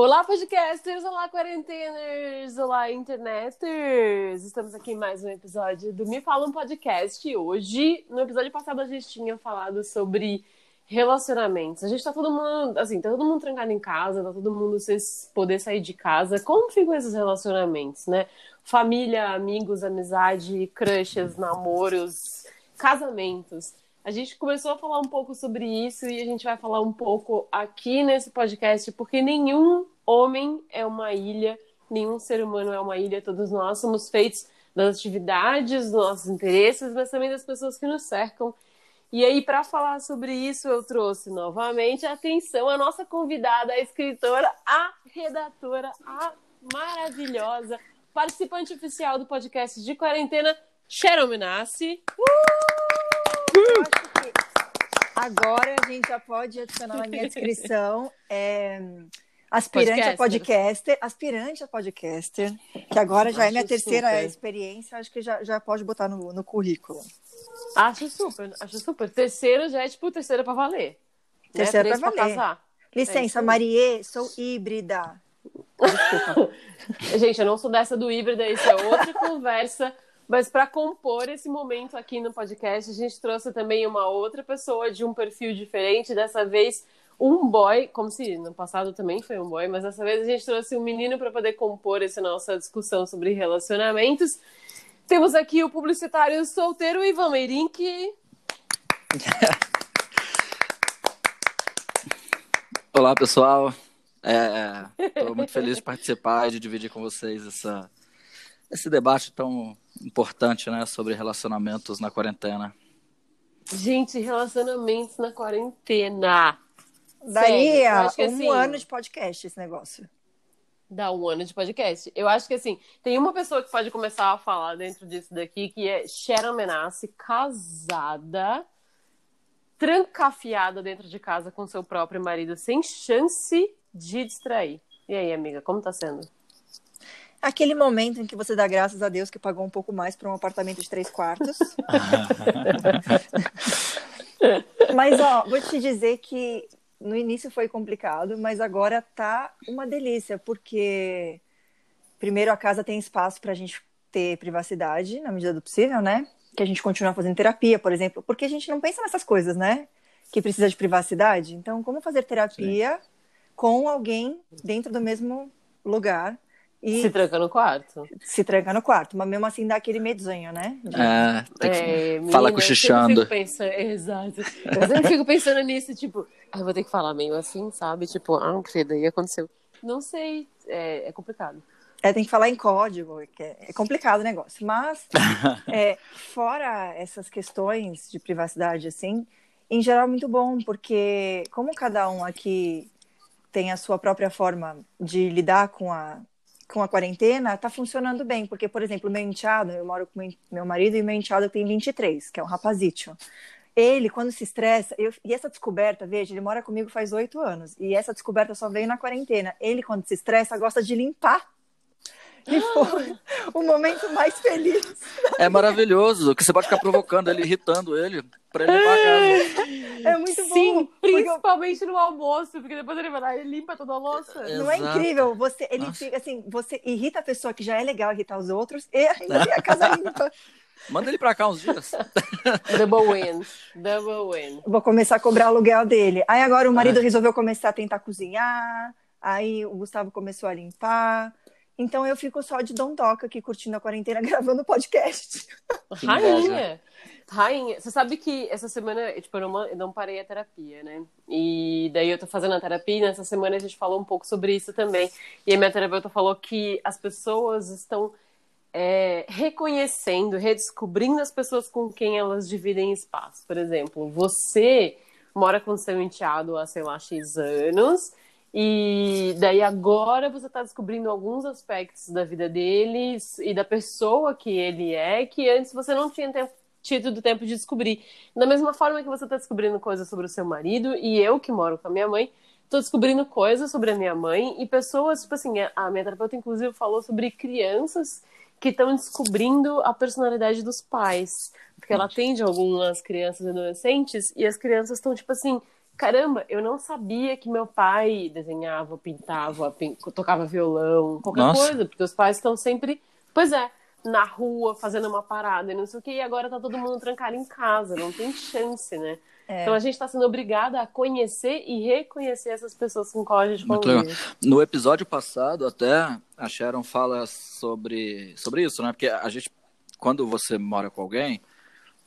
Olá, podcasters! Olá, quarenteners! Olá, interneters! Estamos aqui em mais um episódio do Me Fala um Podcast. Hoje, no episódio passado, a gente tinha falado sobre relacionamentos. A gente tá todo mundo, assim, tá todo mundo trancado em casa, tá todo mundo sem poder sair de casa. Como ficam esses relacionamentos, né? Família, amigos, amizade, crushes, namoros, casamentos. A gente começou a falar um pouco sobre isso e a gente vai falar um pouco aqui nesse podcast, porque nenhum homem é uma ilha, nenhum ser humano é uma ilha, todos nós somos feitos das atividades, dos nossos interesses, mas também das pessoas que nos cercam. E aí, para falar sobre isso, eu trouxe novamente atenção a nossa convidada, a escritora, a redatora, a maravilhosa participante oficial do podcast de quarentena, Sharon Minassi. Uh! Agora a gente já pode adicionar na minha descrição é, aspirante podcaster. a podcaster, aspirante a podcaster, que agora já acho é minha terceira super. experiência, acho que já, já pode botar no, no currículo. Acho super, acho super. Terceiro já é tipo terceira para valer. Terceira né? para valer. Casar. Licença, é Marie, sou híbrida. Desculpa. Gente, eu não sou dessa do híbrida, isso é outra conversa. Mas para compor esse momento aqui no podcast, a gente trouxe também uma outra pessoa de um perfil diferente, dessa vez um boy, como se no passado também foi um boy, mas dessa vez a gente trouxe um menino para poder compor essa nossa discussão sobre relacionamentos. Temos aqui o publicitário solteiro Ivan Meirink. Olá, pessoal. Estou é, muito feliz de participar e de dividir com vocês essa, esse debate tão importante, né, sobre relacionamentos na quarentena. Gente, relacionamentos na quarentena. Daí um assim, ano de podcast esse negócio. Dá um ano de podcast. Eu acho que assim, tem uma pessoa que pode começar a falar dentro disso daqui, que é Sharon Menace, casada, trancafiada dentro de casa com seu próprio marido, sem chance de distrair. E aí, amiga, como tá sendo? Aquele momento em que você dá graças a Deus que pagou um pouco mais para um apartamento de três quartos. mas, ó, vou te dizer que no início foi complicado, mas agora tá uma delícia, porque primeiro a casa tem espaço para a gente ter privacidade na medida do possível, né? Que a gente continua fazendo terapia, por exemplo, porque a gente não pensa nessas coisas, né? Que precisa de privacidade. Então, como fazer terapia Sim. com alguém dentro do mesmo lugar e se tranca no quarto. Se tranca no quarto, mas mesmo assim dá aquele medinho, né? De... É, tem que é, fala cochichando. Pensando... Exato. Eu sempre fico pensando nisso, tipo, ah, eu vou ter que falar meio assim, sabe? Tipo, ah, credo, aí aconteceu. Não sei, é, é complicado. É, tem que falar em código, é, é complicado o negócio. Mas, é, fora essas questões de privacidade, assim, em geral é muito bom, porque como cada um aqui tem a sua própria forma de lidar com a com a quarentena tá funcionando bem, porque, por exemplo, meu enteado, eu moro com meu marido e meu enteado tem 23, que é um rapazito. Ele, quando se estressa, eu, e essa descoberta, veja, ele mora comigo faz oito anos, e essa descoberta só veio na quarentena. Ele, quando se estressa, gosta de limpar e foi o momento mais feliz. É maravilhoso, que você pode ficar provocando ele, irritando ele, pra ele limpar a casa. É muito bom. Sim, principalmente no almoço, porque depois ele vai lá e limpa toda a louça. Exato. Não é incrível? Você, ele fica assim, você irrita a pessoa que já é legal irritar os outros e ainda tem a casa limpa. Manda ele pra cá uns dias. Double win. Double win. Vou começar a cobrar o aluguel dele. Aí agora o marido resolveu começar a tentar cozinhar. Aí o Gustavo começou a limpar. Então eu fico só de dondoca aqui curtindo a quarentena, gravando podcast. Rainha! Rainha, você sabe que essa semana, tipo, eu não, eu não parei a terapia, né? E daí eu tô fazendo a terapia e nessa semana a gente falou um pouco sobre isso também. E a minha terapeuta falou que as pessoas estão é, reconhecendo, redescobrindo as pessoas com quem elas dividem espaço. Por exemplo, você mora com seu enteado há, sei lá, X anos e daí agora você está descobrindo alguns aspectos da vida deles e da pessoa que ele é que antes você não tinha tempo, tido do tempo de descobrir. Da mesma forma que você está descobrindo coisas sobre o seu marido e eu que moro com a minha mãe estou descobrindo coisas sobre a minha mãe e pessoas, tipo assim, a minha terapeuta inclusive falou sobre crianças que estão descobrindo a personalidade dos pais, porque ela atende algumas crianças e adolescentes e as crianças estão tipo assim caramba, eu não sabia que meu pai desenhava, pintava, pin... tocava violão, qualquer Nossa. coisa, porque os pais estão sempre, pois é, na rua fazendo uma parada e não sei o que, e agora tá todo mundo trancado em casa, não tem chance, né? É. Então a gente tá sendo obrigada a conhecer e reconhecer essas pessoas com qual a gente convive. legal. No episódio passado, até a Sharon fala sobre, sobre isso, né? Porque a gente, quando você mora com alguém,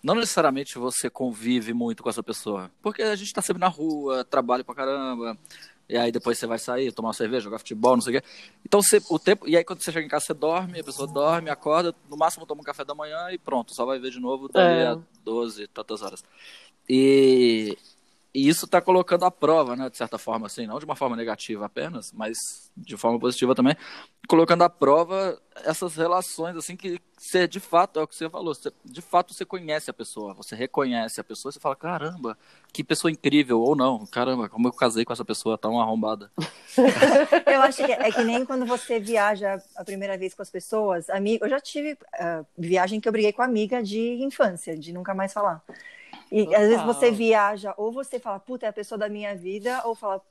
não necessariamente você convive muito com essa pessoa. Porque a gente tá sempre na rua, trabalha pra caramba. E aí depois você vai sair, tomar uma cerveja, jogar futebol, não sei o quê. Então você, o tempo. E aí quando você chega em casa, você dorme, a pessoa dorme, acorda, no máximo toma um café da manhã e pronto, só vai ver de novo dali É. a 12, tantas horas. E, e isso está colocando à prova, né, de certa forma, assim, não de uma forma negativa apenas, mas de forma positiva também, colocando à prova essas relações, assim, que você, de fato, é o que você falou, você, de fato você conhece a pessoa, você reconhece a pessoa, você fala, caramba, que pessoa incrível, ou não, caramba, como eu casei com essa pessoa tão arrombada. Eu acho que é, que nem quando você viaja a primeira vez com as pessoas. Amigo, eu já tive ah, viagem que eu briguei com amiga de infância, de nunca mais falar. E às vezes Total. você viaja, ou você fala, puta, é a pessoa da minha vida, ou fala,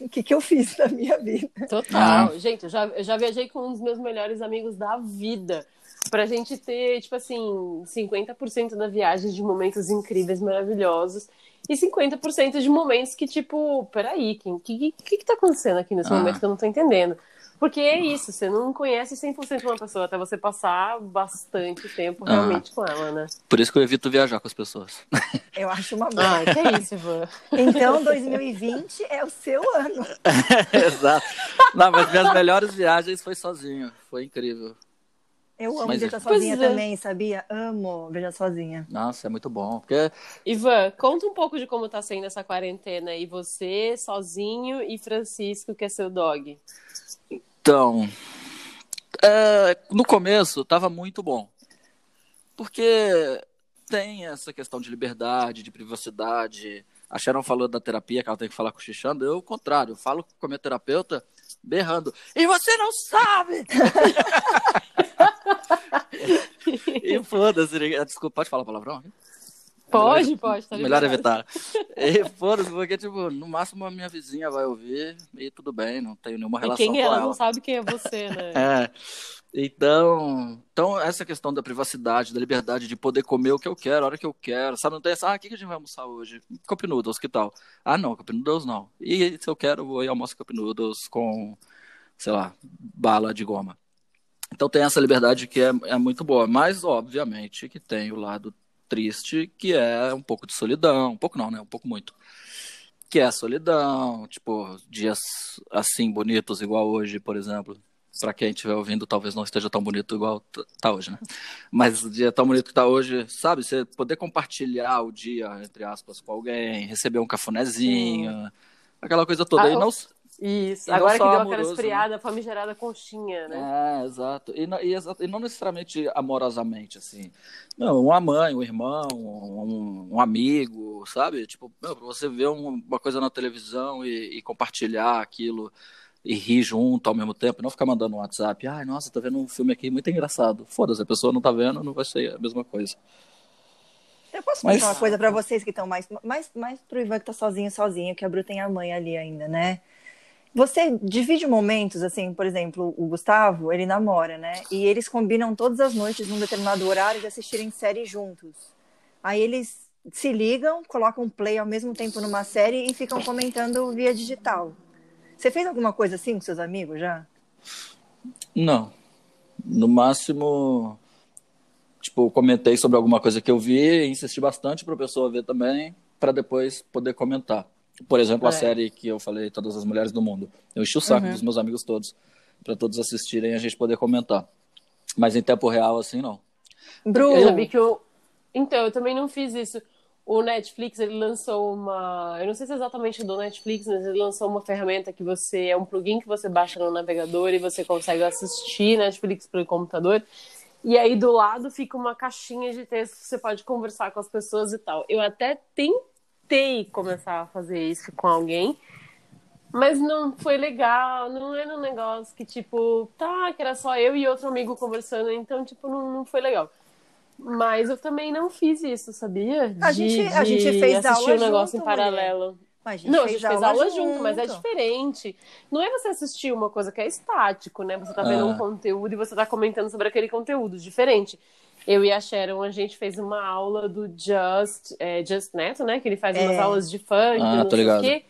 o que, que eu fiz da minha vida? Total. Gente, eu já, eu já viajei com um dos meus melhores amigos da vida. Pra gente ter, tipo assim, 50% da viagem de momentos incríveis, maravilhosos. E 50% de momentos que, tipo, peraí, o que, que, que tá acontecendo aqui nesse Ah. momento que eu não tô entendendo? Porque é isso, você não conhece 100% uma pessoa até você passar bastante tempo Ah. realmente com ela, né? Por isso que eu evito viajar com as pessoas. Eu acho uma boa. Ah, que é isso, Ivan. Então, 2020 é o seu ano. Exato. Não, mas minhas melhores viagens foi sozinho, foi incrível. Eu amo Mas- viajar sozinha é. também, sabia? Amo viajar sozinha. Nossa, é muito bom, porque Ivan, conta um pouco de como tá sendo essa quarentena aí, você sozinho e Francisco, que é seu dog. Então, é, no começo tava muito bom. Porque tem essa questão de liberdade, de privacidade. A Sharon falou da terapia, que ela tem que falar cochichando. Eu, ao contrário, eu falo com a minha terapeuta berrando. E você não sabe! e foda-se. Desculpa, pode falar palavrão? Pode, pode, tá Melhor evitar. E foda-se, porque, tipo, no máximo a minha vizinha vai ouvir e tudo bem, não tenho nenhuma E relação quem com ela ela. não sabe quem é você, né? É. Então, então, essa questão da privacidade, da liberdade de poder comer o que eu quero, a hora que eu quero, sabe? Não tem essa, ah, o que que a gente vai almoçar hoje? Cup Noodles, que tal? Ah, não, Cup Noodles não. E se eu quero, eu vou e almoço Cup Noodles com, sei lá, bala de goma. Então tem essa liberdade que é, é muito boa, mas obviamente que tem o lado triste, que é um pouco de solidão, um pouco não, né? Um pouco muito. Que é a solidão, tipo, dias assim bonitos, igual hoje, por exemplo. Pra quem estiver ouvindo, talvez não esteja tão bonito igual tá hoje, né? Mas o dia tão bonito que tá hoje, sabe? Você poder compartilhar o dia, entre aspas, com alguém, receber um cafunézinho, aquela coisa toda. Ah, e não, Isso, E agora que deu aquela amoroso, né? esfriada, famigerada conchinha, né? É, exato. E, não- e e não necessariamente amorosamente, assim. Não, uma mãe, um irmão, um, um amigo, sabe? Tipo, meu, pra você ver um- uma coisa na televisão e, e compartilhar aquilo e rir junto ao mesmo tempo, não ficar mandando um WhatsApp, ai, nossa, tô vendo um filme aqui muito engraçado. Foda-se, a pessoa não tá vendo, não vai ser a mesma coisa. Eu posso Mas- uma coisa pra vocês que estão mais, mais, mais pro Ivan que tá sozinho, sozinho, que a Bru tem a mãe ali ainda, né? Você divide momentos, assim, por exemplo, o Gustavo, ele namora, né? E eles combinam todas as noites, num determinado horário, de assistirem série juntos. Aí eles se ligam, colocam play ao mesmo tempo numa série e ficam comentando via digital. Você fez alguma coisa assim com seus amigos já? Não. No máximo, tipo, comentei sobre alguma coisa que eu vi, insisti bastante para a pessoa ver também, para depois poder comentar. Por exemplo, a É. série que eu falei, Todas as Mulheres do Mundo. Eu enchi o saco Uhum. dos meus amigos todos, para todos assistirem e a gente poder comentar. Mas em tempo real, assim, não. Bru, Eu vi que eu. Então, eu também não fiz isso. O Netflix, ele lançou uma. Eu não sei se é exatamente do Netflix, mas ele lançou uma ferramenta que você. É um plugin que você baixa no navegador e você consegue assistir Netflix pelo computador. E aí do lado fica uma caixinha de texto que você pode conversar com as pessoas e tal. Eu até tentei começar a fazer isso com alguém, mas não foi legal. Não era um negócio que, tipo, tá, que era só eu e outro amigo conversando, então, tipo, não, não foi legal. Mas eu também não fiz isso, sabia? A gente- a gente fez assistir aula um negócio junto, em paralelo. Mas a gente Não, a fez gente fez aula aula junto, mas é diferente. Não é você assistir uma coisa que é estático, né? Você tá vendo Ah. um conteúdo e você tá comentando sobre aquele conteúdo. Diferente. Eu e a Sharon, a gente fez uma aula do Just, é, Just Neto, né? Que ele faz umas É. aulas de funk, Ah, não tô sei ligado. o quê.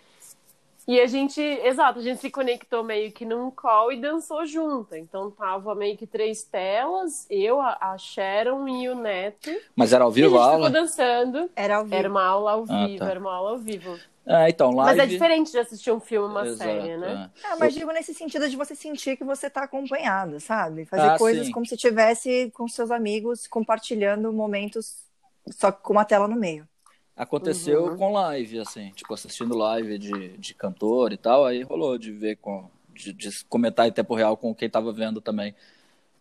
E a gente, exato, a gente se conectou meio que num call e dançou junta. Então tava meio que três telas, eu, a Sharon e o Neto. Mas era ao E a vivo gente a aula? dançando. Era ao vivo. Era uma aula ao Ah, vivo, tá. era uma aula ao vivo. É, então, live. Mas é diferente de assistir um filme, uma Exato, série, né? é. Ah, mas digo nesse sentido de você sentir que você está acompanhado, sabe? Fazer Ah, coisas sim. como se estivesse com seus amigos compartilhando momentos só com uma tela no meio. Aconteceu Uhum. com live, assim, tipo, assistindo live de, de cantor e tal, aí rolou de ver com. De, de comentar em tempo real com quem tava vendo também.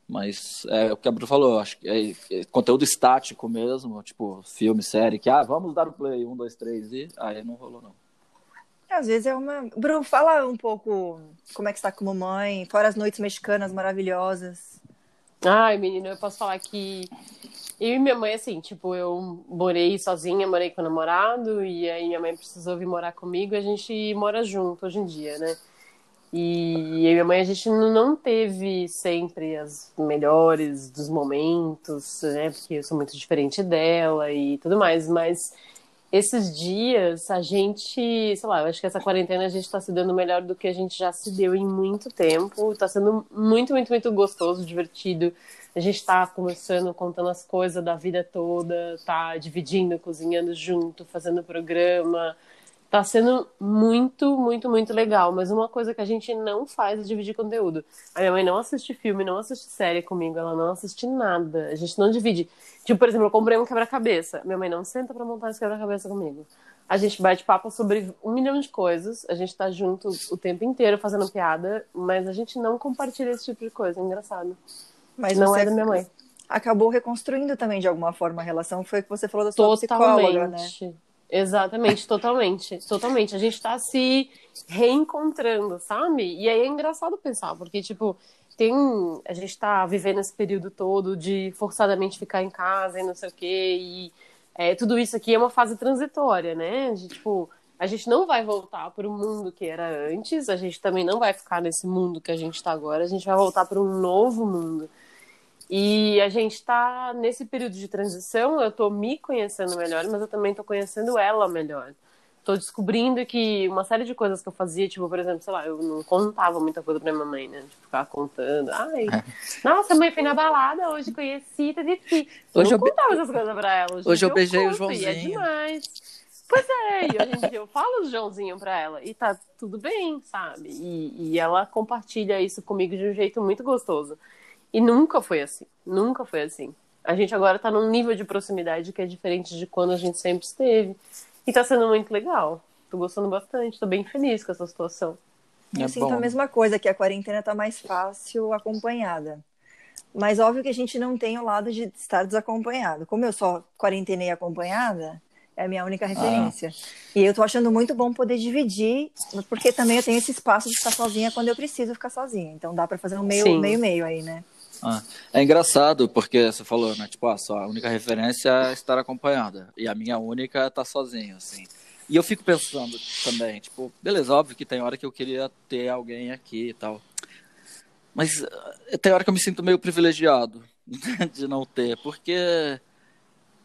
Mas é o que a Bru falou, acho que é, é conteúdo estático mesmo, tipo, filme, série, que ah, vamos dar o play, um, dois, três, e aí não rolou, não. Às vezes é uma. Bru, fala um pouco como é que está como mãe, fora as noites mexicanas maravilhosas. Ai, menina, eu posso falar que eu e minha mãe, assim, tipo, eu morei sozinha, morei com o namorado, e aí minha mãe precisou vir morar comigo e a gente mora junto hoje em dia, né? E eu e minha mãe, a gente não teve sempre as melhores dos momentos, né? Porque eu sou muito diferente dela e tudo mais, mas esses dias a gente, sei lá, eu acho que essa quarentena a gente tá se dando melhor do que a gente já se deu em muito tempo. Tá sendo muito, muito, muito gostoso, divertido. A gente tá conversando, contando as coisas da vida toda, tá dividindo, cozinhando junto, fazendo programa. Tá sendo muito, muito, muito legal. Mas uma coisa que a gente não faz é dividir conteúdo. A minha mãe não assiste filme, não assiste série comigo, ela não assiste nada. A gente não divide. Tipo, por exemplo, eu comprei um quebra-cabeça. Minha mãe não senta pra montar esse quebra-cabeça comigo. A gente bate papo sobre um milhão de coisas. A gente tá junto o tempo inteiro fazendo piada, mas a gente não compartilha esse tipo de coisa. É engraçado. Mas não é da minha mãe. acabou reconstruindo também de alguma forma a relação. Foi o que você falou da sua psicóloga, né? Exatamente, totalmente. Totalmente. A gente tá se reencontrando, sabe? E aí é engraçado pensar, porque, tipo, tem. A gente tá vivendo esse período todo de forçadamente ficar em casa e não sei o quê. E é, tudo isso aqui é uma fase transitória, né? Tipo, a gente não vai voltar para o mundo que era antes, a gente também não vai ficar nesse mundo que a gente está agora, a gente vai voltar para um novo mundo. E a gente está nesse período de transição, eu estou me conhecendo melhor, mas eu também estou conhecendo ela melhor. Estou descobrindo que uma série de coisas que eu fazia, tipo, por exemplo, sei lá, eu não contava muita coisa pra minha mãe, né? De ficar contando. Ai, nossa, mãe, fui na balada hoje, conheci, tati. Hoje não eu be- contava essas coisas pra ela. Hoje, Hoje eu dia beijei o é Joãozinho. demais. Pois é, e hoje em dia eu falo o Joãozinho pra ela e tá tudo bem, sabe? E, e ela compartilha isso comigo de um jeito muito gostoso. E nunca foi assim, nunca foi assim. A gente agora tá num nível de proximidade que é diferente de quando a gente sempre esteve. E tá sendo muito legal. Tô gostando bastante, tô bem feliz com essa situação. Eu É sinto bom. a mesma coisa, que a quarentena tá mais fácil acompanhada. Mas óbvio que a gente não tem o lado de estar desacompanhado. Como eu só quarentenei acompanhada, é a minha única referência. E eu tô achando muito bom poder dividir, porque também eu tenho esse espaço de ficar sozinha quando eu preciso ficar sozinha. Então dá pra fazer um meio Sim. meio, meio aí, né? Ah, é engraçado, porque você falou, né? Tipo, a sua única referência é estar acompanhada. E a minha única é estar sozinho, assim. E eu fico pensando também, tipo, beleza, óbvio que tem hora que eu queria ter alguém aqui e tal. Mas eh, tem hora que eu me sinto meio privilegiado de não ter, porque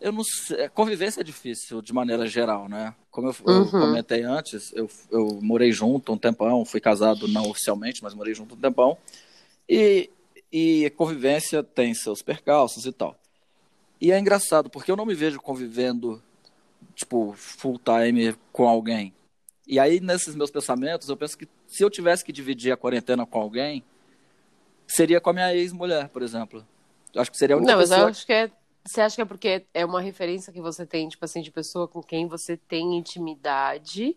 eu não sei, convivência é difícil de maneira geral, né? Como eu, eu Uhum. comentei antes, eu, eu morei junto um tempão, fui casado não oficialmente, mas morei junto um tempão. E, e convivência tem seus percalços e tal. E é engraçado, porque eu não me vejo convivendo, tipo, full time com alguém. E aí, nesses meus pensamentos, eu penso que se eu tivesse que dividir a quarentena com alguém, seria com a minha ex-mulher, por exemplo. Eu acho que seria a única Não, mas eu acho que é. Você acha que é porque é uma referência que você tem, tipo assim, de pessoa com quem você tem intimidade?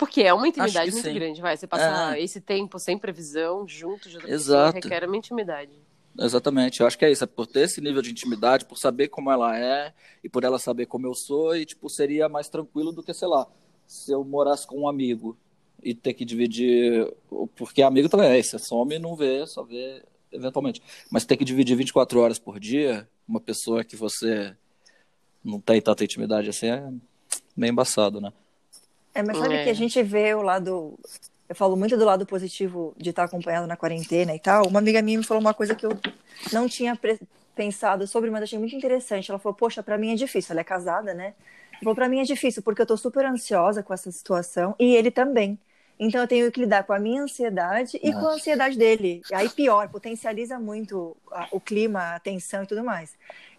Porque é uma intimidade muito sim. grande, vai. Você passar É. esse tempo sem previsão, junto de outra Exato. pessoa, requer uma intimidade. Exatamente, eu acho que é isso, é por ter esse nível de intimidade, por saber como ela é e por ela saber como eu sou, e tipo, seria mais tranquilo do que, sei lá, se eu morasse com um amigo e ter que dividir, porque amigo também é isso, você some e não vê, só vê eventualmente, mas ter que dividir 24 horas por dia, uma pessoa que você não tem tanta intimidade assim, é meio embaçado, né? É, mas sabe É. que a gente vê o lado. Eu falo muito do lado positivo de estar acompanhado na quarentena e tal. Uma amiga minha me falou uma coisa que eu não tinha pensado sobre, mas achei muito interessante. Ela falou: Poxa, pra mim é difícil. Ela é casada, né? Ela falou: Pra mim é difícil porque eu tô super ansiosa com essa situação e ele também. Então eu tenho que lidar com a minha ansiedade e com a ansiedade dele. Aí pior, potencializa muito a- o clima, a tensão e tudo mais.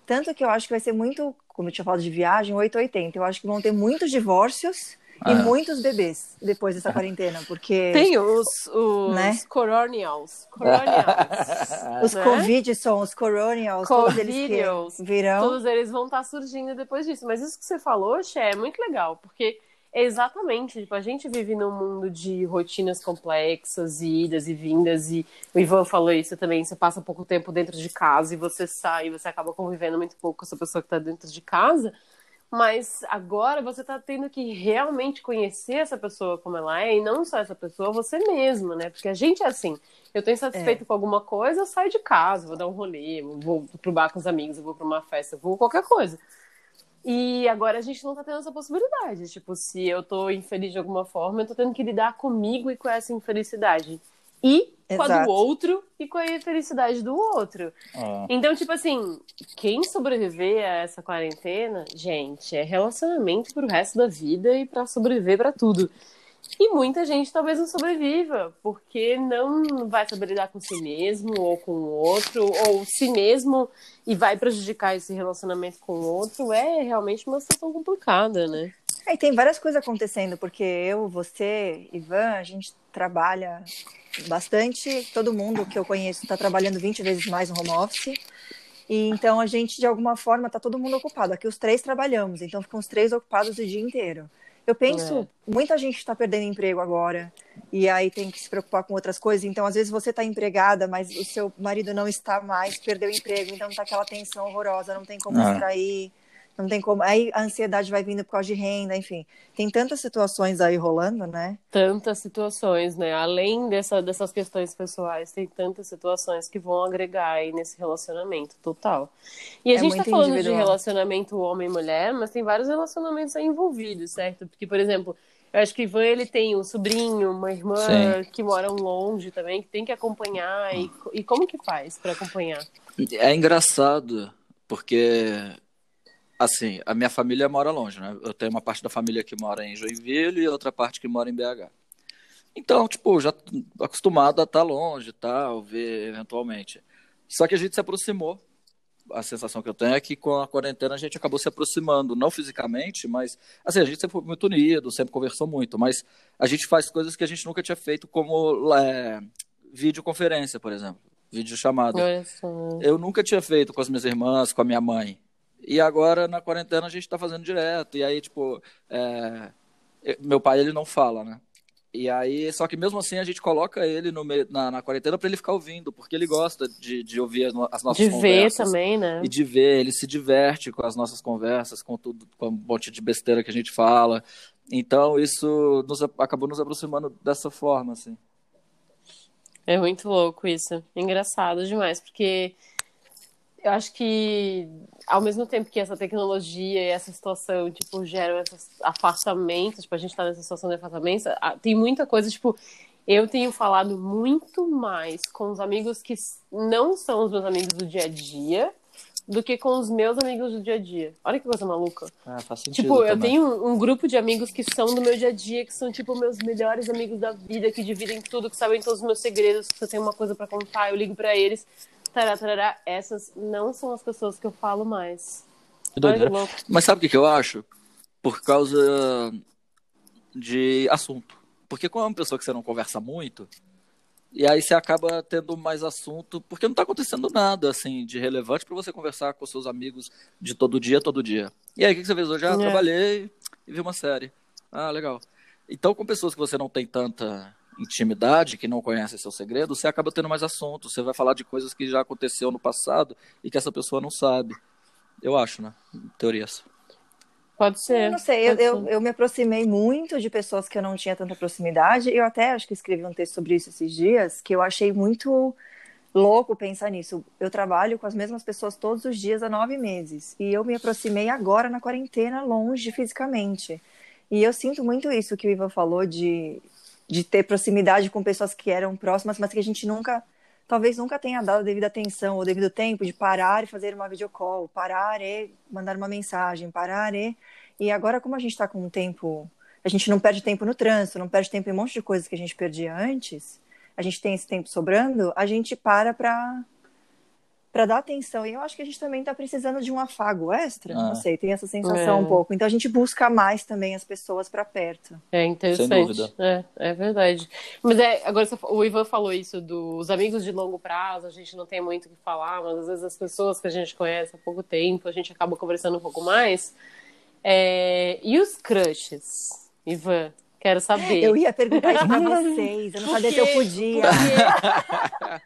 Tanto que eu acho que vai ser muito, como eu tinha falado de viagem, 880. Eu acho que vão ter muitos divórcios e É. muitos bebês depois dessa quarentena, porque Tem os, os Né? coronials. Coronials. os né? Covid são os coronials, todos eles virão. Todos eles vão estar surgindo depois disso. Mas isso que você falou, Xé, é muito legal, porque é exatamente, tipo, a gente vive num mundo de rotinas complexas, e idas e vindas, e o Ivan falou isso também, você passa pouco tempo dentro de casa e você sai, você acaba convivendo muito pouco com essa pessoa que está dentro de casa, mas agora você tá tendo que realmente conhecer essa pessoa como ela é, e não só essa pessoa, você mesmo, né? Porque a gente é assim, eu tô insatisfeito com alguma coisa, eu saio de casa, vou dar um rolê, vou pro bar com os amigos, eu vou pra uma festa, eu vou qualquer coisa. E agora a gente não tá tendo essa possibilidade. Tipo, se eu tô infeliz de alguma forma, eu tô tendo que lidar comigo e com essa infelicidade. E com a do outro e com a infelicidade do outro. Ah. Então, tipo assim, quem sobreviver a essa quarentena, gente, é relacionamento pro resto da vida e pra sobreviver pra tudo. E muita gente talvez não sobreviva, porque não vai saber lidar com si mesmo ou com o outro, ou si mesmo e vai prejudicar esse relacionamento com o outro. É realmente uma situação complicada, né? Aí tem várias coisas acontecendo, porque eu, você, Ivan, a gente trabalha bastante, todo mundo que eu conheço está trabalhando 20 vezes mais no home office. E então a gente, de alguma forma, está todo mundo ocupado. Aqui os três trabalhamos, então ficam os três ocupados o dia inteiro. Eu penso, muita gente está perdendo emprego agora, e aí tem que se preocupar com outras coisas. Então, às vezes, você está empregada, mas o seu marido não está mais, perdeu o emprego, então tá aquela tensão horrorosa, não tem como Ah. extrair, não tem como. Aí a ansiedade vai vindo por causa de renda, enfim. Tem tantas situações aí rolando, né? Tantas situações, né? Além dessa, dessas questões pessoais, tem tantas situações que vão agregar aí nesse relacionamento total. E a É gente tá falando de individual. relacionamento homem-mulher, mas tem vários relacionamentos aí envolvidos, certo? Porque, por exemplo, eu acho que o Ivan ele tem um sobrinho, uma irmã Sim. que moram longe também, que tem que acompanhar. E, e como que faz para acompanhar? É engraçado, porque, assim, a minha família mora longe, né? Eu tenho uma parte da família que mora em Joinville e outra parte que mora em BH. Então, tipo, já acostumado a estar longe e tal, ver eventualmente. Só que a gente se aproximou. A sensação que eu tenho é que com a quarentena a gente acabou se aproximando, não fisicamente, mas, assim, a gente sempre foi muito unido, sempre conversou muito, mas a gente faz coisas que a gente nunca tinha feito, como é, videoconferência, por exemplo, videochamada. Eu nunca tinha feito com as minhas irmãs, com a minha mãe. E agora, na quarentena, a gente tá fazendo direto. E aí, tipo, é, eu- meu pai, ele não fala, né? E aí, só que mesmo assim, a gente coloca ele no meio, na, na quarentena pra ele ficar ouvindo, porque ele gosta de, de ouvir as, no- as nossas De ver conversas. também, né? E de ver, ele se diverte com as nossas conversas, com tudo, com um monte de besteira que a gente fala. Então, isso nos, acabou nos aproximando dessa forma, assim. É muito louco isso. Engraçado demais, porque eu acho que ao mesmo tempo que essa tecnologia e essa situação, tipo, geram esses afastamentos, tipo, a gente tá nessa situação de afastamento, tem muita coisa, tipo, eu tenho falado muito mais com os amigos que não são os meus amigos do dia a dia do que com os meus amigos do dia a dia. Olha que coisa maluca. Ah, faz sentido Tipo, eu também. tenho um, um grupo de amigos que são do meu dia a dia, que são, tipo, meus melhores amigos da vida, que dividem tudo, que sabem todos os meus segredos, que se eu tenho uma coisa pra contar, eu ligo pra eles. Tará, tarará. Essas não são as pessoas que eu falo mais. Mas sabe o que, eu acho? Por causa de assunto. Porque como é uma pessoa que você não conversa muito, e aí você acaba tendo mais assunto, porque não tá acontecendo nada assim de relevante para você conversar com seus amigos de todo dia, todo dia. E aí, o que que você fez hoje? Ah, É. trabalhei e vi uma série. Ah, legal. Então, com pessoas que você não tem tanta intimidade, que não conhecem seu segredo, você acaba tendo mais assunto. Você vai falar de coisas que já aconteceu no passado e que essa pessoa não sabe. Eu acho, né? Teorias. Pode ser. Eu não sei, eu, pode eu, ser. eu me aproximei muito de pessoas que eu não tinha tanta proximidade. Eu até acho que escrevi um texto sobre isso esses dias, que eu achei muito louco pensar nisso. Eu trabalho com as mesmas pessoas todos os dias há nove meses. E eu me aproximei agora na quarentena, longe fisicamente. E eu sinto muito isso que o Ivan falou de, de ter proximidade com pessoas que eram próximas, mas que a gente nunca, talvez nunca tenha dado a devida atenção ou devido tempo de parar e fazer uma videocall, parar e mandar uma mensagem, parar e. E agora, como a gente está com um tempo. A gente não perde tempo no trânsito, não perde tempo em um monte de coisas que a gente perdia antes, a gente tem esse tempo sobrando, a gente para para para dar atenção. E eu acho que a gente também está precisando de um afago extra. Ah. Não sei, tem essa sensação é. um pouco. Então a gente busca mais também as pessoas para perto. É interessante. É, é verdade. Mas é, agora o Ivan falou isso dos amigos de longo prazo, a gente não tem muito o que falar, mas às vezes as pessoas que a gente conhece há pouco tempo, a gente acaba conversando um pouco mais. É... E os crushes, Ivan? Quero saber. Eu ia perguntar isso pra vocês. Eu não sabia se eu podia.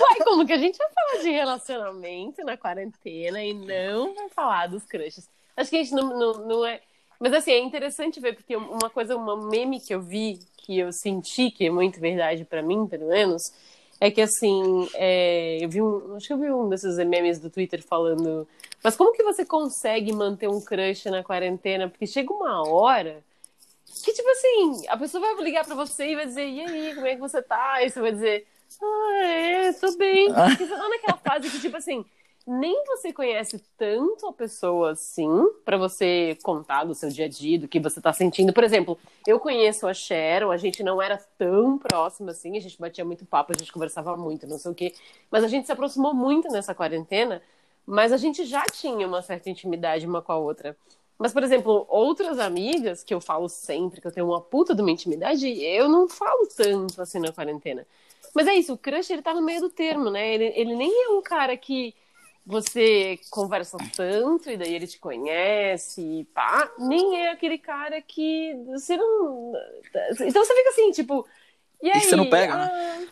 Uai, como que a gente vai falar de relacionamento na quarentena e não vai falar dos crushes? Acho que a gente não, não, não é. Mas assim, é interessante ver, porque uma coisa, uma meme que eu vi, que eu senti, que é muito verdade para mim, pelo menos, é que assim, é, eu vi um. Acho que eu vi um desses memes do Twitter falando. Mas como que você consegue manter um crush na quarentena? Porque chega uma hora que, tipo assim, a pessoa vai ligar pra você e vai dizer, e aí, como é que você tá? E você vai dizer, ah, é, tô bem. Porque você tá naquela fase que, tipo assim, nem você conhece tanto a pessoa assim, para você contar do seu dia a dia, do que você tá sentindo. Por exemplo, eu conheço a Cheryl, a gente não era tão próximo assim, a gente batia muito papo, a gente conversava muito, não sei o quê. Mas a gente se aproximou muito nessa quarentena, mas a gente já tinha uma certa intimidade uma com a outra. Mas, por exemplo, outras amigas que eu falo sempre, que eu tenho uma puta de uma intimidade, eu não falo tanto assim na quarentena. Mas é isso, o crush ele tá no meio do termo, né? Ele, ele nem é um cara que você conversa tanto e daí ele te conhece, pá, nem é aquele cara que você não. Então você fica assim, tipo. E aí? E você não pega, né? ah, né?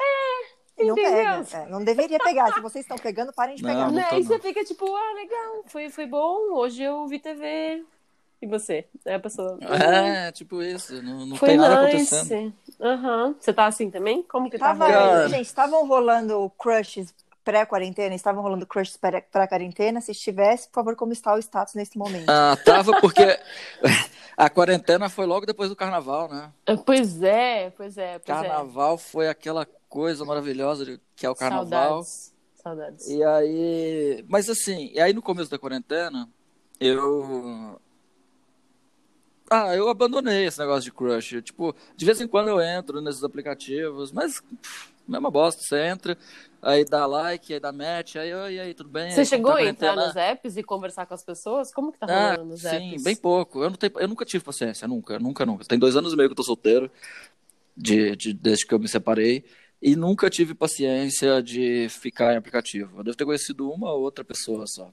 É, não pega. É, não deveria pegar. Se vocês estão pegando, parem de pegar. Não, não e você fica tipo, ah, legal, foi, foi bom, hoje eu vi TV. E você? É a pessoa. É, tipo isso. Não, não tem nada nice. acontecendo. Uhum. Você tá assim também? Como que tá rolando? Gente, estavam rolando crushes pré-quarentena? Estavam rolando crushes pré-quarentena? Se estivesse, por favor, como está o status nesse momento? Ah, tava porque a quarentena foi logo depois do carnaval, né? Pois é, pois é. Pois é. carnaval é. foi aquela coisa maravilhosa que é o carnaval. Saudades. Saudades. E aí. Mas assim, e aí no começo da quarentena, eu. Ah, eu abandonei esse negócio de crush. Tipo, de vez em quando eu entro nesses aplicativos, mas mesma bosta, você entra, aí dá like, aí dá match, aí, e aí, tudo bem? Você aí, chegou a entrar nos apps e conversar com as pessoas? Como que tá ah, rolando nos sim, apps? Sim, bem pouco. Eu, não tenho, eu nunca tive paciência, nunca, nunca, nunca. Tem dois anos e meio que eu tô solteiro, de, de, desde que eu me separei e nunca tive paciência de ficar em aplicativo. Eu devo ter conhecido uma ou outra pessoa só.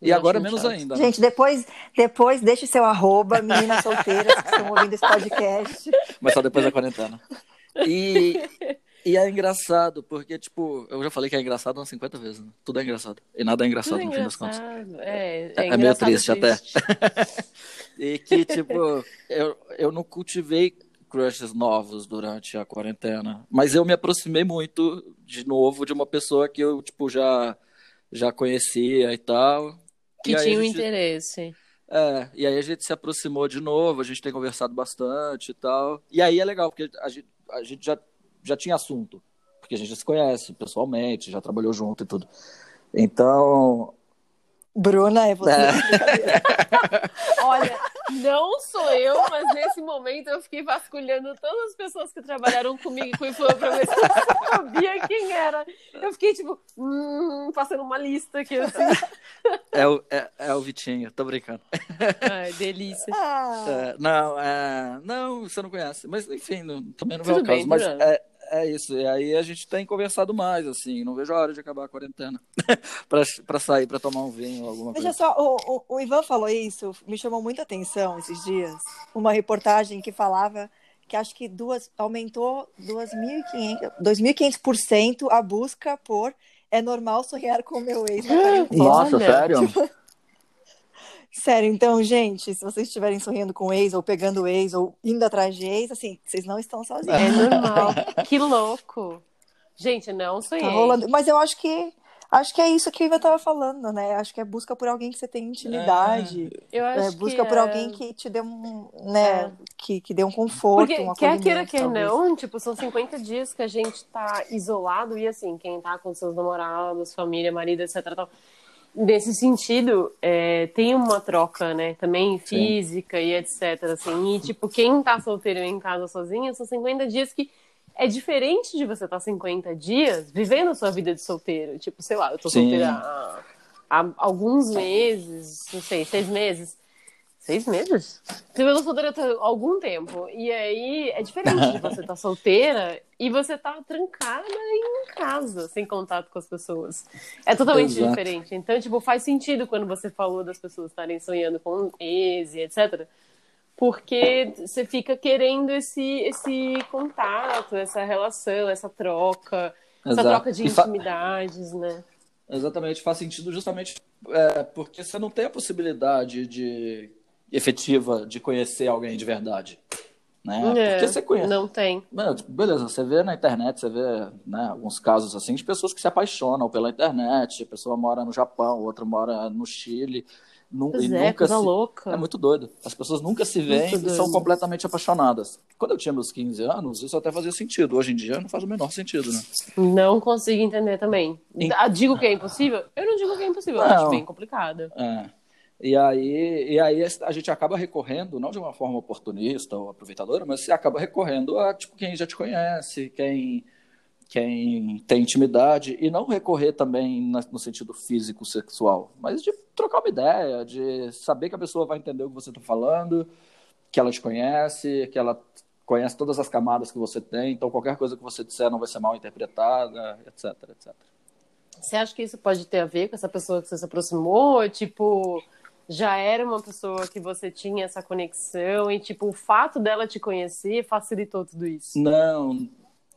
E agora menos chato. ainda. Né? Gente, depois, depois deixe seu arroba, meninas solteiras que estão ouvindo esse podcast. Mas só depois da quarentena. E, e é engraçado, porque, tipo, eu já falei que é engraçado umas 50 vezes. Né? Tudo é engraçado. E nada é engraçado, é no fim das contas. É, é, é meio triste, triste. até. e que, tipo, eu, eu não cultivei crushes novos durante a quarentena. Mas eu me aproximei muito, de novo, de uma pessoa que eu, tipo, já, já conhecia e tal. Que e tinha um gente... interesse. É, e aí a gente se aproximou de novo, a gente tem conversado bastante e tal. E aí é legal, porque a gente, a gente já, já tinha assunto. Porque a gente já se conhece pessoalmente, já trabalhou junto e tudo. Então, Bruna, é você. É. Olha, não sou eu, mas nesse momento eu fiquei vasculhando todas as pessoas que trabalharam comigo e com o pra ver se eu sabia quem era. Eu fiquei, tipo, hum, passando uma lista aqui, assim. É o, é, é o Vitinho, tô brincando. Ai, delícia. Ah. É, não, é, não, você não conhece. Mas, enfim, não, também não Tudo vai ao caso. Mas é, é isso. E aí a gente tem conversado mais, assim. Não vejo a hora de acabar a quarentena para sair, para tomar um vinho, alguma Veja coisa. só, o, o, o, Ivan falou isso, me chamou muita atenção esses dias. Uma reportagem que falava que acho que duas, aumentou 2.500% a busca por é normal sonhar com o meu ex. Nossa, sério? Tipo, Sério, então, gente, se vocês estiverem sorrindo com ex, ou pegando ex, ou indo atrás de ex, assim, vocês não estão sozinhos. É normal. que louco. Gente, não sonhei. Tá rolando. Mas eu acho que Acho que é isso que o Iva tava falando, né? Acho que é busca por alguém que você tem intimidade. Eu acho É, busca que por é... alguém que te dê um, né, É. que, que dê um conforto, Porque um quer queira, quer talvez. não, tipo, são 50 dias que a gente tá isolado e assim, quem tá com seus namorados, família, marido, etc. Tal, nesse sentido, é, tem uma troca, né? Também física e etc. Assim, e tipo, quem tá solteiro em casa sozinho, são 50 dias que é diferente de você estar 50 dias vivendo a sua vida de solteiro. Tipo, sei lá, eu tô Sim. solteira há, há alguns meses, não sei, seis meses. Seis meses? Eu tô solteira há algum tempo. E aí é diferente de você estar solteira e você tá trancada em casa, sem contato com as pessoas. É totalmente Exato. diferente. Então, tipo, faz sentido quando você falou das pessoas estarem sonhando com ex e etc. Porque você fica querendo esse, esse contato, essa relação, essa troca, essa Exato. troca de intimidades, né? Exatamente, faz sentido justamente é, porque você não tem a possibilidade de efetiva de conhecer alguém de verdade. Né? É, porque você conhece. Não tem. Beleza, você vê na internet, você vê né, alguns casos assim de pessoas que se apaixonam pela internet. A pessoa mora no Japão, outra mora no Chile. Nu Pois e é, nunca coisa se... louca. É muito doido. As pessoas nunca se veem Muito e são completamente apaixonadas. Quando eu tinha meus 15 anos, isso até fazia sentido. Hoje em dia não faz o menor sentido, né? Não consigo entender também. Ah, Digo que é impossível? Eu não digo que é impossível, Não. acho bem complicado. É. E aí, e aí a gente acaba recorrendo, não de uma forma oportunista ou aproveitadora, mas você acaba recorrendo a tipo, quem já te conhece, quem, quem tem intimidade, e não recorrer também no sentido físico, sexual, mas de trocar uma ideia, de saber que a pessoa vai entender o que você está falando, que ela te conhece, que ela conhece todas as camadas que você tem, então qualquer coisa que você disser não vai ser mal interpretada, etc, etc. Você acha que isso pode ter a ver com essa pessoa que você se aproximou? Tipo, já era uma pessoa que você tinha essa conexão e, tipo, o fato dela te conhecer facilitou tudo isso? Não,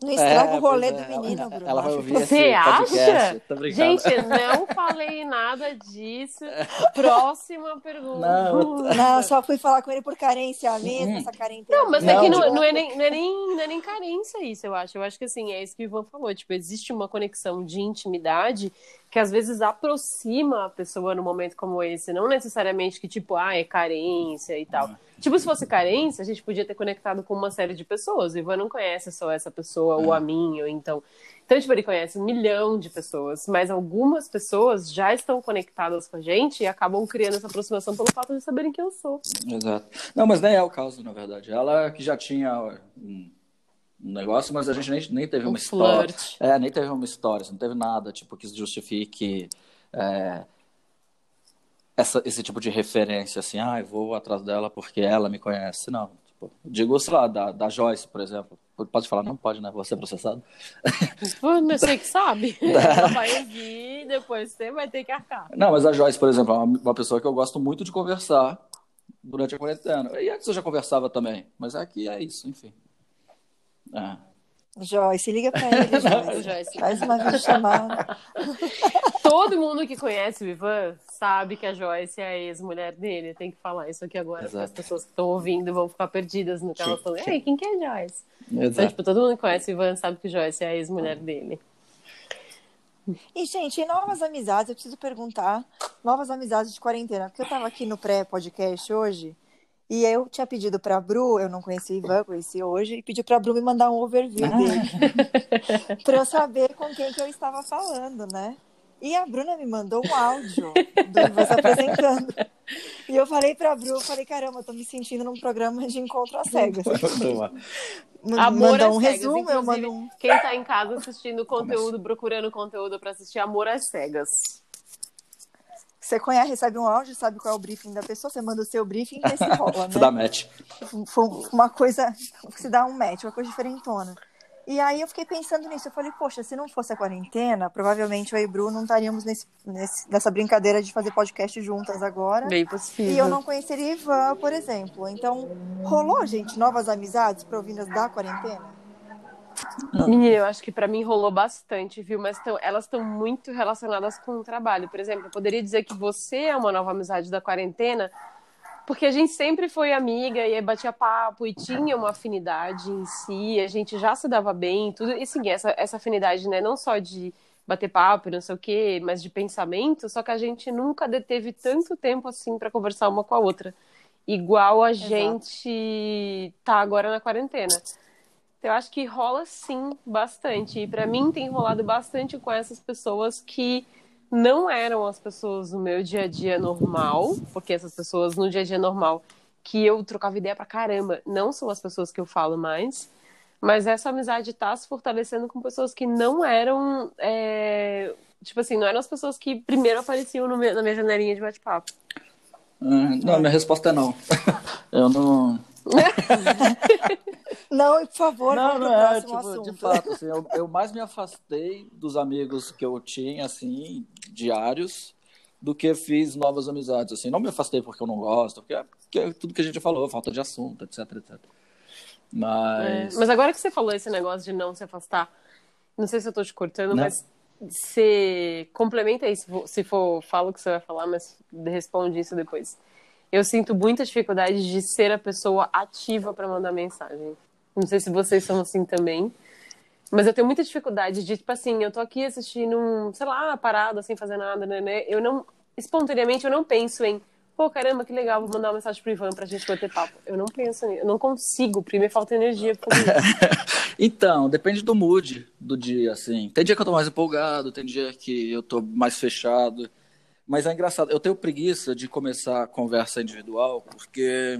Não estraga É, o rolê pois do é, menino, ela- Bruno. Ela vai ouvir Você acha? Gente, não falei nada disso. Próxima pergunta. Não, Não, só fui falar com ele por carência mesmo, essa carência. Não, mas é Não, que não, não, é nem, não, é nem, não é nem carência isso, eu acho. Eu acho que assim, é isso que o Ivan falou. Tipo, existe uma conexão de intimidade que às vezes aproxima a pessoa num momento como esse. Não necessariamente que, tipo, ah, é carência e tal. Tipo, se fosse carência, a gente podia ter conectado com uma série de pessoas. O Ivan não conhece só essa pessoa, ou a mim, ou então. Então, tipo, ele conhece um milhão de pessoas, mas algumas pessoas já estão conectadas com a gente e acabam criando essa aproximação pelo fato de saberem quem eu sou. Exato. Não, mas nem é o caso, na verdade. Ela que já tinha um um negócio, mas a gente nem, nem teve Um uma história. flirt. É, nem teve uma história, não teve nada tipo que justifique é, essa, esse tipo de referência, assim, ah, eu vou atrás dela porque ela me conhece. Não, tipo, digo, sei lá, da, da Joyce, por exemplo. Pode falar? Não pode, né? Vou ser processado. Sei que sabe. Ela vai ouvir, depois você vai ter que arcar. Não, mas a Joyce, por exemplo, é uma, uma pessoa que eu gosto muito de conversar durante a quarentena. E antes eu já conversava também, mas aqui é isso, enfim. É. Joyce, liga pra ele, Joyce. Joyce. Faz uma videochamada. Todo mundo que conhece o Ivan sabe que a Joyce é a ex-mulher dele. Tem que falar isso aqui agora, porque as pessoas que estão ouvindo vão ficar perdidas no que elas falando. sim. Ei, quem que é Joyce? Então, Exato. tipo, todo mundo que conhece o Ivan sabe que Joyce é a ex-mulher dele. E, gente, e novas amizades, eu preciso perguntar. Novas amizades de quarentena. Porque eu tava aqui no pré-podcast hoje. E eu tinha pedido pra Bru, eu não conheci o Ivan, conheci hoje, e pedi pra Bru me mandar um overview dele. pra eu saber com quem que eu estava falando, né? E a Bruna me mandou um áudio do Ivan se apresentando. E eu falei pra Bru, eu falei, caramba, eu tô me sentindo num programa de encontro às cegas. Amor Mandou um cegas. resumo, eu mando um. Quem tá em casa assistindo conteúdo, procurando conteúdo pra assistir Amor às Cegas. Você conhece, recebe um áudio, sabe qual é o briefing da pessoa, você manda o seu briefing e se rola, né? dá match. Foi uma coisa, se dá um match, uma coisa diferentona. E aí eu fiquei pensando nisso, eu falei, poxa, se não fosse a quarentena, provavelmente eu e o Bru não estaríamos nesse, nesse- nessa brincadeira de fazer podcast juntas agora. Bem E possível. eu não conheceria Ivan, por exemplo. Então, rolou, gente, novas amizades provindas da quarentena? Menina, eu acho que pra mim rolou bastante, viu? Mas tão- elas estão muito relacionadas com o trabalho. Por exemplo, eu poderia dizer que você é uma nova amizade da quarentena, porque a gente sempre foi amiga e batia papo e tinha uma afinidade em si, a gente já se dava bem, e tudo. E sim, essa, essa afinidade, né? Não só de bater papo, não sei o quê, mas de pensamento, só que a gente nunca deteve tanto tempo assim para conversar uma com a outra. Igual a Exato. gente tá agora na quarentena. Então, eu acho que rola sim bastante. E para mim tem rolado bastante com essas pessoas que não eram as pessoas no meu dia a dia normal, porque essas pessoas no dia a dia normal que eu trocava ideia pra caramba, não são as pessoas que eu falo mais. Mas essa amizade tá se fortalecendo com pessoas que não eram. É... Tipo assim, não eram as pessoas que primeiro apareciam meu, na minha janelinha de bate-papo. Hum, não, minha resposta é não. eu não. não, por favor, não, não é, tipo, assunto. de fato, assim, eu, eu mais me afastei dos amigos que eu tinha, assim, diários, do que fiz novas amizades, assim, não me afastei porque eu não gosto, porque é, porque é tudo que a gente falou, falta de assunto, etc, etc. Mas... É, mas agora que você falou esse negócio de não se afastar, não sei se eu tô te cortando, não. mas você complementa aí, se for, se for, fala o que você vai falar, mas responde isso depois. Eu sinto muita dificuldade de ser a pessoa ativa para mandar mensagem. Não sei se vocês são assim também. Mas eu tenho muita dificuldade de, tipo assim, eu tô aqui assistindo um, sei lá, parado, sem fazer nada, né, né? Eu não, espontaneamente, eu não penso em pô, caramba, que legal, vou mandar uma mensagem pro Ivan pra gente bater papo. Eu não penso eu não consigo, primeiro falta energia pra então, depende do mood do dia, assim. Tem dia que eu tô mais empolgado, tem dia que eu tô mais fechado. Mas é engraçado, eu tenho preguiça de começar a conversa individual, porque.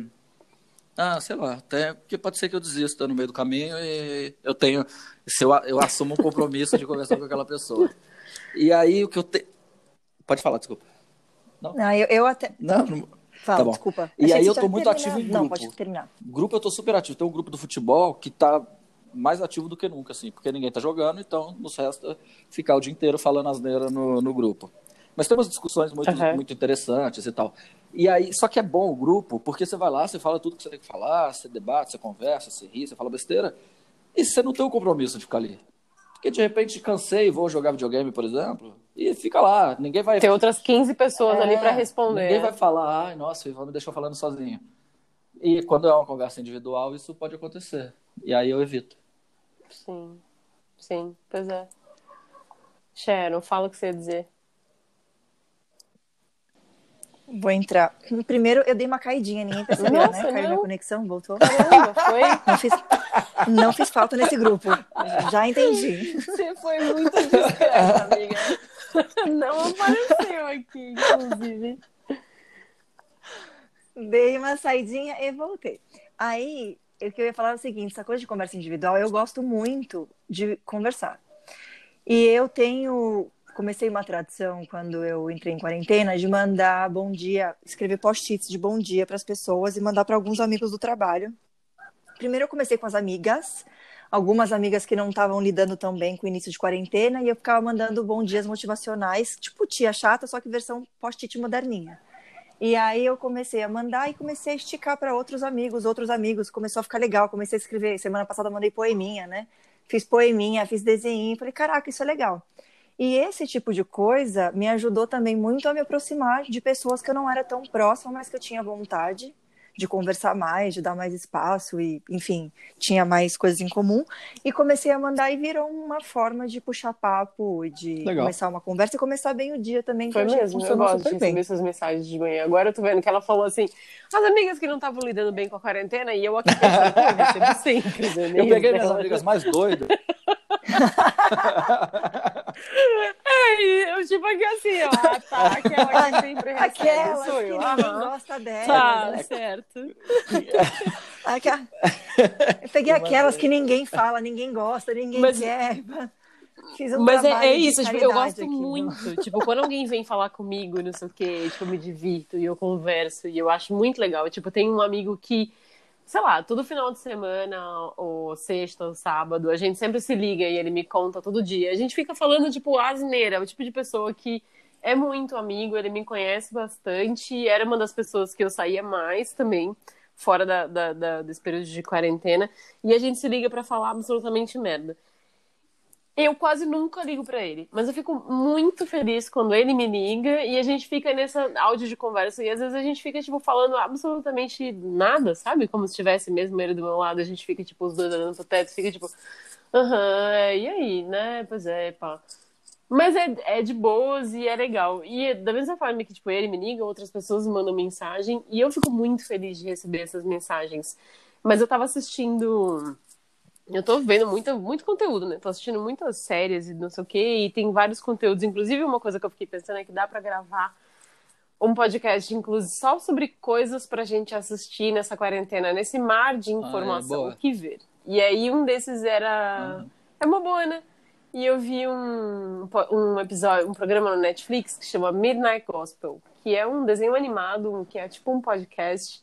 Ah, sei lá, até porque pode ser que eu desista no meio do caminho e eu tenho. Se eu, eu assumo um compromisso de conversar com aquela pessoa. E aí o que eu tenho. Pode falar, desculpa. Não, não eu, eu até. Não, não... Fala, tá bom. desculpa. E aí eu tô muito ativo em grupo. Não, pode terminar. Grupo eu tô super ativo. Tem um grupo do futebol que tá mais ativo do que nunca, assim, porque ninguém tá jogando, então nos resta ficar o dia inteiro falando asneira no, no grupo. Mas tem umas discussões muito, uhum. muito interessantes e tal. E aí, só que é bom o grupo, porque você vai lá, você fala tudo que você tem que falar, você debate, você conversa, você ri, você fala besteira, e você não tem o compromisso de ficar ali. Porque de repente cansei e vou jogar videogame, por exemplo, e fica lá. Ninguém vai. Tem outras 15 pessoas é, ali para responder. Ninguém vai falar, ai, nossa, o Ivan me deixou falando sozinho. E quando é uma conversa individual, isso pode acontecer. E aí eu evito. Sim, sim, pois é. Sharon, fala o que você ia dizer. Vou entrar. Primeiro, eu dei uma caidinha, ninguém percebeu, né? Nossa, né? Caiu minha conexão, voltou. Caramba, foi? Não fiz, não fiz falta nesse grupo. Já entendi. Você foi muito discreta, amiga. Não apareceu aqui, inclusive. Dei uma saidinha e voltei. Aí, o que eu ia falar é o seguinte: essa coisa de conversa individual, eu gosto muito de conversar. E eu tenho comecei uma tradição quando eu entrei em quarentena de mandar bom dia, escrever post-its de bom dia para as pessoas e mandar para alguns amigos do trabalho. Primeiro eu comecei com as amigas, algumas amigas que não estavam lidando tão bem com o início de quarentena e eu ficava mandando bom dias motivacionais, tipo tia chata, só que versão post-it moderninha. E aí eu comecei a mandar e comecei a esticar para outros amigos, outros amigos, começou a ficar legal, comecei a escrever. Semana passada mandei poeminha, né? Fiz poeminha, fiz desenho, falei, caraca, isso é legal. E esse tipo de coisa me ajudou também muito a me aproximar de pessoas que eu não era tão próxima, mas que eu tinha vontade de conversar mais, de dar mais espaço e, enfim, tinha mais coisas em comum. E comecei a mandar e virou uma forma de puxar papo, de Legal. começar uma conversa e começar bem o dia também. Foi mesmo, eu gosto de receber essas mensagens de manhã. Agora eu tô vendo que ela falou assim, as amigas que não estavam lidando bem com a quarentena e eu aqui pensando, eu recebo sempre. Eu peguei minhas amigas mais doidas. é, eu tipo aqui assim, ó, ah, tá, aquela que sempre recebe, aquela sou eu. Que ninguém gosta dela. Tá, né? certo. eu peguei aquelas que ninguém fala, ninguém gosta, ninguém Mas... quer. Fiz um Mas é, é isso, tipo, eu gosto aqui, muito. tipo, quando alguém vem falar comigo, não sei o quê, tipo, eu me divirto e eu converso e eu acho muito legal. Tipo, tem um amigo que sei lá, todo final de semana, ou sexta, ou sábado, a gente sempre se liga e ele me conta todo dia. A gente fica falando, tipo, asneira, o tipo de pessoa que é muito amigo, ele me conhece bastante, era uma das pessoas que eu saía mais também, fora da, da, da desse período de quarentena, e a gente se liga para falar absolutamente merda. Eu quase nunca ligo para ele, mas eu fico muito feliz quando ele me liga e a gente fica nessa áudio de conversa e às vezes a gente fica tipo falando absolutamente nada, sabe? Como se estivesse mesmo ele do meu lado, a gente fica tipo os dois olhando pro teto, fica tipo, aham, é, e aí, né? Pois é, pá. Mas é, é de boas e é legal. E da mesma forma que, tipo, ele me liga, outras pessoas me mandam mensagem. E eu fico muito feliz de receber essas mensagens. Mas eu tava assistindo. Eu tô vendo muito, muito conteúdo, né? Tô assistindo muitas séries e não sei o quê. E tem vários conteúdos. Inclusive, uma coisa que eu fiquei pensando é que dá para gravar um podcast, inclusive, só sobre coisas pra gente assistir nessa quarentena, nesse mar de informação, Ah, é o que ver. E aí, um desses era. Uhum. É uma boa, né? E eu vi um, um episódio, um programa no Netflix que chama Midnight Gospel, que é um desenho animado, que é tipo um podcast.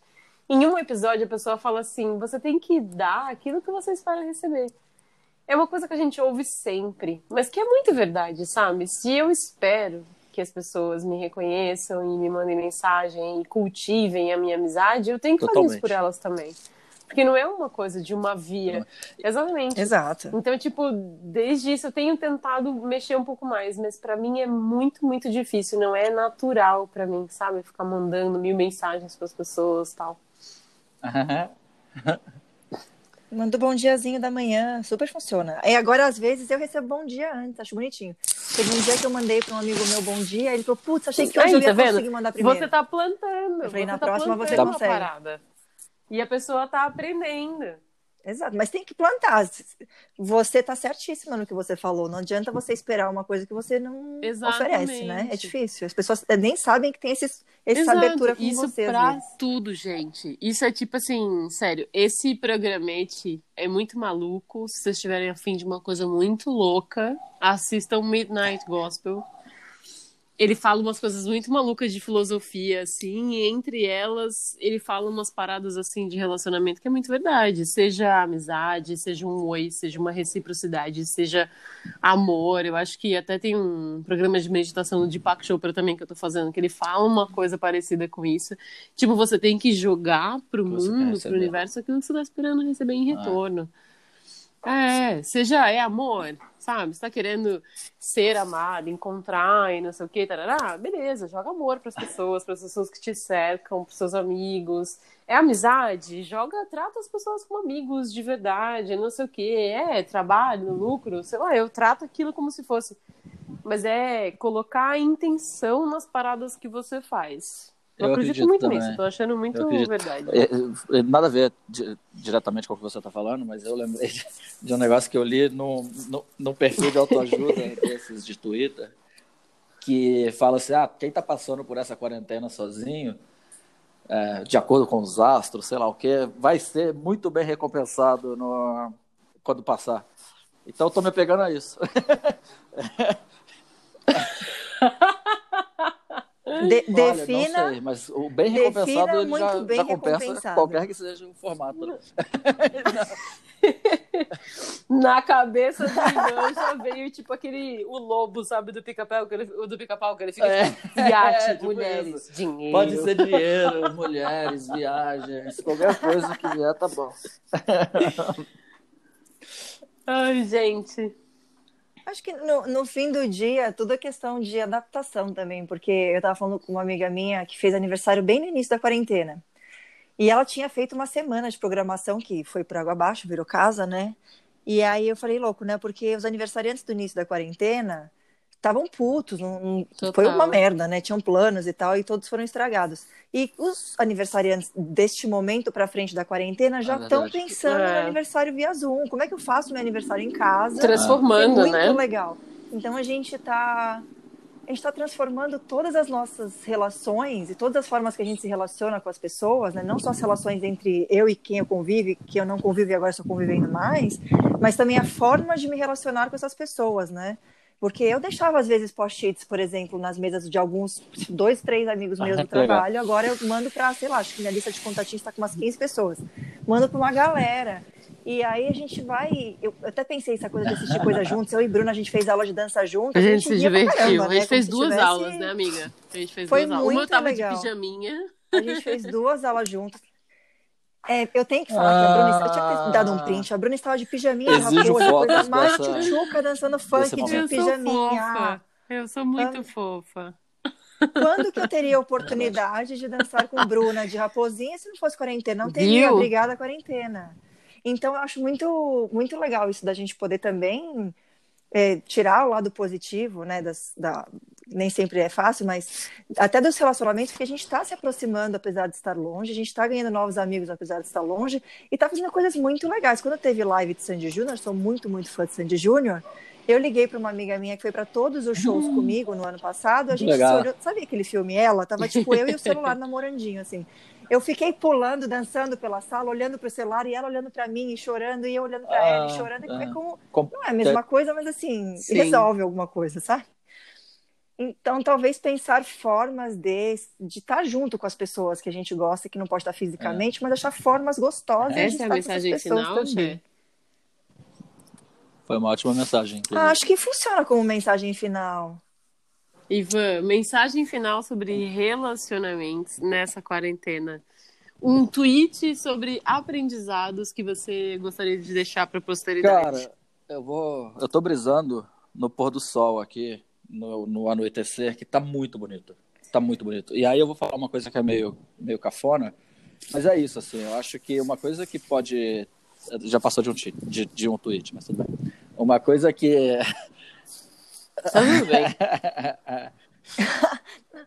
Em um episódio, a pessoa fala assim: você tem que dar aquilo que você espera receber. É uma coisa que a gente ouve sempre, mas que é muito verdade, sabe? Se eu espero que as pessoas me reconheçam e me mandem mensagem e cultivem a minha amizade, eu tenho que fazer isso Totalmente. por elas também. Porque não é uma coisa de uma via. Exatamente. Exato. Então, tipo, desde isso eu tenho tentado mexer um pouco mais, mas pra mim é muito, muito difícil, não é natural pra mim, sabe? Ficar mandando mil mensagens pras pessoas, tal. Manda o bom diazinho da manhã, super funciona. E agora, às vezes, eu recebo bom dia antes, acho bonitinho. Teve um dia que eu mandei para um amigo meu bom dia, ele falou, putz, achei que hoje Aí, eu ia tá vendo? conseguir mandar primeiro. Você tá plantando. Eu falei, você na tá próxima você consegue. parada. E a pessoa tá aprendendo. Exato, mas tem que plantar. Você tá certíssima no que você falou. Não adianta você esperar uma coisa que você não Exatamente. oferece, né? É difícil. As pessoas nem sabem que tem esses, essa Exato. abertura com Isso você. às pra vezes. tudo, gente. Isso é tipo assim, sério, esse programete é muito maluco. Se vocês estiverem afim de uma coisa muito louca, assistam Midnight Gospel. Ele fala umas coisas muito malucas de filosofia, assim, e entre elas, ele fala umas paradas, assim, de relacionamento que é muito verdade. Seja amizade, seja um oi, seja uma reciprocidade, seja amor. Eu acho que até tem um programa de meditação do Deepak Chopra também que eu tô fazendo, que ele fala uma coisa parecida com isso. Tipo, você tem que jogar pro você mundo, pro universo, aquilo que você tá esperando receber em Ah. É, seja é amor, sabe? Você tá querendo ser amado, encontrar e não sei o que, tarará, beleza, joga amor pras pessoas, pras pessoas que te cercam, pros seus amigos. É amizade, joga, trata as pessoas como amigos de verdade, não sei o que. É trabalho, lucro, sei lá, eu trato aquilo como se fosse. Mas é colocar a intenção nas paradas que você faz. Eu, Eu acredito, acredito muito também. nisso, tô achando muito verdade. É, é, Nada a ver di- diretamente com o que você está falando, mas eu lembrei de, de um negócio que eu li no, no, no perfil de autoajuda desses de Twitter, que fala assim, ah, quem está passando por essa quarentena sozinho, é, de acordo com os astros, sei lá o que, vai ser muito bem recompensado no, quando passar. Então eu tô me pegando a isso. De- Olha, defina. não sei, mas o bem recompensado ele já, bem já compensa qualquer que seja o formato. né? Na cabeça do Ivan já veio tipo aquele, o lobo, sabe, do pica-pau, que ele- o do pica-pau, que ele fica É. tipo, iate, É, tipo mulheres, isso. dinheiro. Pode ser dinheiro, mulheres, viagens, qualquer coisa que vier tá bom. Ai, gente. Acho que no, no fim do dia, tudo é questão de adaptação também, porque eu tava falando com uma amiga minha que fez aniversário bem no início da quarentena. E ela tinha feito uma semana de programação que foi por água abaixo, virou casa, né? E aí eu falei, louco, né? Porque os aniversariantes do início da quarentena estavam putos, não- foi uma merda, né? Tinham planos e tal, e todos foram estragados. E os aniversariantes deste momento pra frente da quarentena já estão verdade. pensando É. no aniversário via Zoom. Como é que eu faço meu aniversário em casa? Transformando, é muito né? legal. Então a gente está a gente está transformando todas as nossas relações e todas as formas que a gente se relaciona com as pessoas, né? não só as relações entre eu e quem eu convivo, que eu não convivo e agora estou convivendo mais, mas também a forma de me relacionar com essas pessoas, né? Porque eu deixava, às vezes, post-its, por exemplo, nas mesas de alguns, dois, três amigos meus Ah, do que legal. trabalho. Agora eu mando para, sei lá, acho que minha lista de contatinhos está com umas 15 pessoas. Mando para uma galera. E aí a gente vai. Eu até pensei essa coisa de assistir coisa juntos. Eu e Bruna, a gente fez aula de dança juntos. A gente se ria pra divertiu. caramba, a gente né? fez Como se duas tivesse- aulas, né, amiga? A gente fez Foi duas aulas. Uma eu tava legal. de pijaminha. A gente fez duas aulas juntos. É, eu tenho que falar que a Bruna. Eu tinha que dado um print. A Bruna estava de pijaminha, Exijo raposa, coisa mais dessa- tchutchuca dançando funk de. Eu sou pijaminha. fofa. Eu sou muito Ah. fofa. Quando que eu teria a oportunidade de dançar com Bruna de raposinha se não fosse quarentena? Não teria, Viu? obrigada quarentena. Então eu acho muito, muito legal isso da gente poder também é, tirar o lado positivo, né? Das, da, nem sempre é fácil, mas até dos relacionamentos, porque a gente está se aproximando apesar de estar longe, a gente está ganhando novos amigos apesar de estar longe, e está fazendo coisas muito legais. Quando teve live de Sandy Júnior, sou muito, muito fã de Sandy Júnior, eu liguei para uma amiga minha que foi para todos os shows hum. comigo no ano passado, a gente se olhou, sabe aquele filme Ela? Tava tipo eu e o celular namorandinho, assim. Eu fiquei pulando, dançando pela sala, olhando para o celular e ela olhando para mim e chorando e eu olhando para ah, ela e chorando. É, é como, não é a mesma coisa, mas assim, Sim. resolve alguma coisa, sabe? Então, talvez pensar formas de de estar junto com as pessoas que a gente gosta, que não pode estar fisicamente, é. mas achar formas gostosas Essa de é a mensagem final, também. Foi uma ótima mensagem. Ah, acho que funciona como mensagem final. Ivan, mensagem final sobre relacionamentos nessa quarentena. Um tweet sobre aprendizados que você gostaria de deixar para a posteridade. Cara, eu vou. Eu tô brisando no pôr do sol aqui, no, no anoitecer, que tá muito bonito. Tá muito bonito. E aí eu vou falar uma coisa que é meio, meio cafona, mas é isso, assim. Eu acho que uma coisa que pode. Já passou de um, de, de um tweet, mas tudo bem. Uma coisa que Tá tudo bem.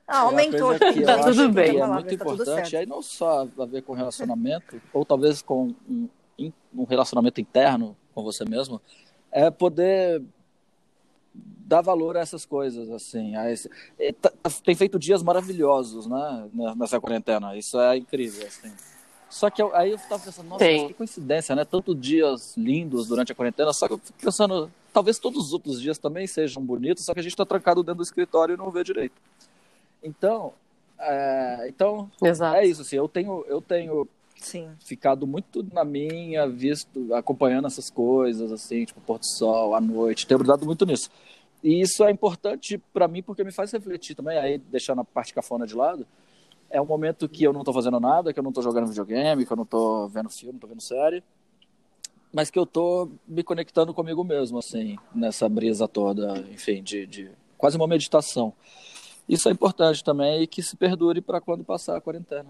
ah, aumentou. Que tá tudo bem. É muito tá importante, aí não só a ver com relacionamento, ou talvez com um, um relacionamento interno com você mesmo, é poder dar valor a essas coisas, assim. Esse, tá, tem feito dias maravilhosos, né, nessa quarentena. Isso é incrível, assim. Só que eu, aí eu tava pensando, nossa, que coincidência, né? Tanto dias lindos durante a quarentena, só que eu fico pensando, talvez todos os outros dias também sejam bonitos, só que a gente tá trancado dentro do escritório e não vê direito. Então, é, então Exato. é isso, assim, eu tenho, eu tenho Sim. ficado muito na minha, visto, acompanhando essas coisas, assim, tipo, Porto Sol, à noite, tenho brigado muito nisso. E isso é importante para mim porque me faz refletir também, aí deixando a parte cafona de lado, é um momento que eu não estou fazendo nada, que eu não estou jogando videogame, que eu não estou vendo filme, não estou vendo série, mas que eu estou me conectando comigo mesmo, assim, nessa brisa toda, enfim, de, de quase uma meditação. Isso é importante também e que se perdure para quando passar a quarentena.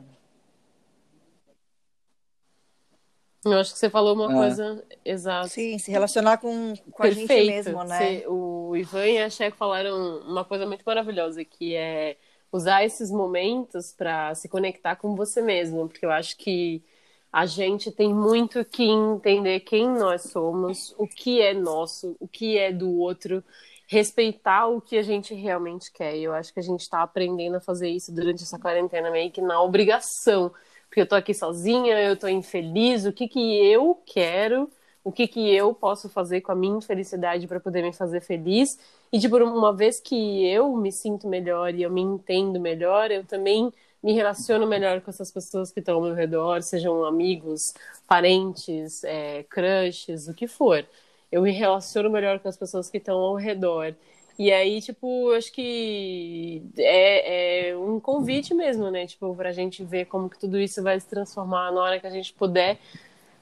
Eu acho que você falou uma é. coisa exata. Sim, se relacionar com, com a gente mesmo, né? O Ivan e a Checo falaram uma coisa muito maravilhosa, que é usar esses momentos para se conectar com você mesmo, porque eu acho que a gente tem muito que entender quem nós somos, o que é nosso, o que é do outro, respeitar o que a gente realmente quer. E eu acho que a gente está aprendendo a fazer isso durante essa quarentena meio que na obrigação, porque eu tô aqui sozinha, eu tô infeliz, o que que eu quero? o que, que eu posso fazer com a minha infelicidade para poder me fazer feliz. E, tipo, uma vez que eu me sinto melhor e eu me entendo melhor, eu também me relaciono melhor com essas pessoas que estão ao meu redor, sejam amigos, parentes, é, crushes, o que for. Eu me relaciono melhor com as pessoas que estão ao redor. E aí, tipo, acho que é, é, um convite mesmo, né? Tipo, pra gente ver como que tudo isso vai se transformar na hora que a gente puder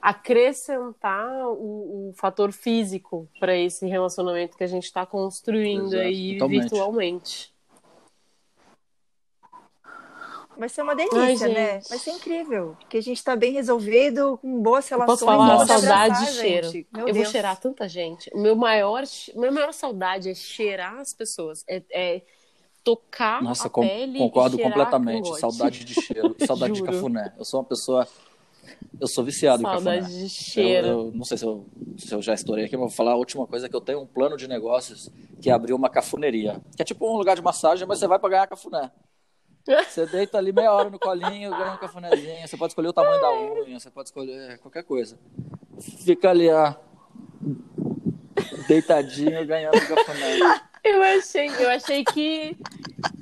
acrescentar o, o fator físico para esse relacionamento que a gente está construindo Exato, aí totalmente. virtualmente. Vai ser uma delícia, Ai, né? Vai ser incrível. Porque a gente está bem resolvido, com boas relações. Eu posso falar, saudade de cheiro. Eu Deus. vou cheirar tanta gente. O meu maior, minha maior saudade é cheirar as pessoas. É, é tocar Nossa, a com, pele concordo completamente. Saudade de cheiro, saudade de cafuné. Eu sou uma pessoa eu sou viciado Saudade em cafuné. de cheiro. Eu, eu, não sei se eu, se eu já estourei aqui, mas vou falar a última coisa que eu tenho um plano de negócios que é abrir uma cafuneria. Que é tipo um lugar de massagem, mas você vai pra ganhar cafuné. Você deita ali meia hora no colinho, ganha um cafunézinho. Você pode escolher o tamanho da unha, você pode escolher qualquer coisa. Fica ali, ó, deitadinho, ganhando cafuné. Eu achei, eu achei que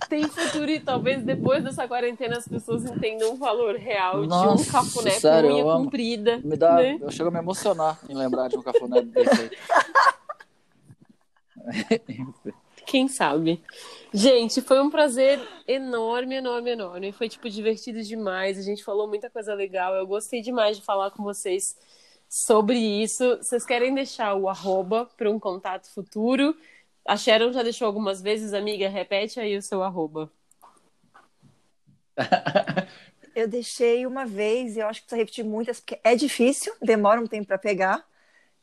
tem futuro e talvez depois dessa quarentena as pessoas entendam o valor real Nossa, de um cafuné sério, com unha comprida. Me dá, né? Eu chego a me emocionar em lembrar de um cafuné desse Quem sabe? Gente, foi um prazer enorme, enorme, enorme. Foi, tipo, divertido demais. A gente falou muita coisa legal. Eu gostei demais de falar com vocês sobre isso. Vocês querem deixar o arroba para um contato futuro? A Sharon já deixou algumas vezes, amiga, repete aí o seu arroba. eu deixei uma vez, e eu acho que precisa repetir muitas, porque é difícil, demora um tempo para pegar.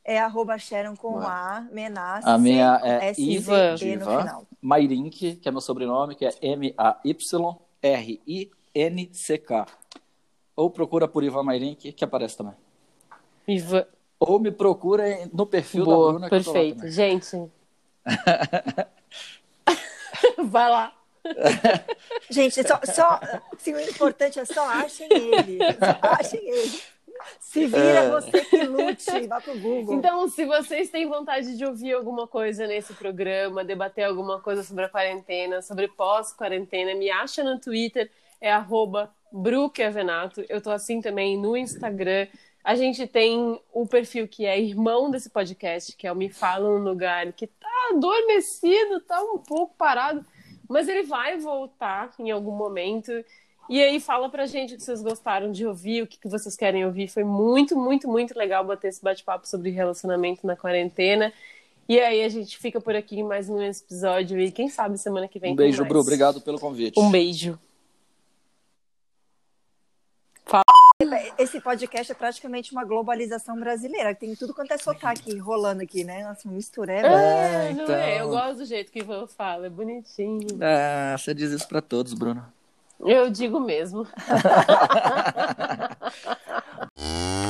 é arroba Sharon com A, Menassi. A minha é Iva. S-I-V-E no final. Mairink, que é meu sobrenome, que é M-A-Y-R-I-N-C-K. Ou procura por Ivan Mairink, que aparece também. Iva. Ou me procura no perfil da Boa, Bruna, que eu tô lá perfeito. também. Gente. Vai lá. Gente, só, só assim, o importante é só achem ele. Só achem ele. Se vira É. você que lute, vá pro Google. Então, se vocês têm vontade de ouvir alguma coisa nesse programa, debater alguma coisa sobre a quarentena, sobre pós-quarentena, me acha no Twitter, é arroba Bruqueavenato. Eu tô assim também no Instagram. A gente tem o perfil que é irmão desse podcast, que é o Me Fala um Lugar, que tá adormecido, tá um pouco parado, mas ele vai voltar em algum momento. E aí fala pra gente o que vocês gostaram de ouvir, o que que vocês querem ouvir. Foi muito, muito, muito legal bater esse bate-papo sobre relacionamento na quarentena. E aí a gente fica por aqui em mais um episódio e quem sabe semana que vem Um beijo. Bru. Obrigado pelo convite. Um beijo. Esse podcast é praticamente uma globalização brasileira. Tem tudo quanto é sotaque rolando aqui, né? Nossa, uma mistura. É. É, não então. é? Eu gosto do jeito que o Ivan fala, é bonitinho. Ah, você diz isso pra todos, Bruno. Eu digo mesmo.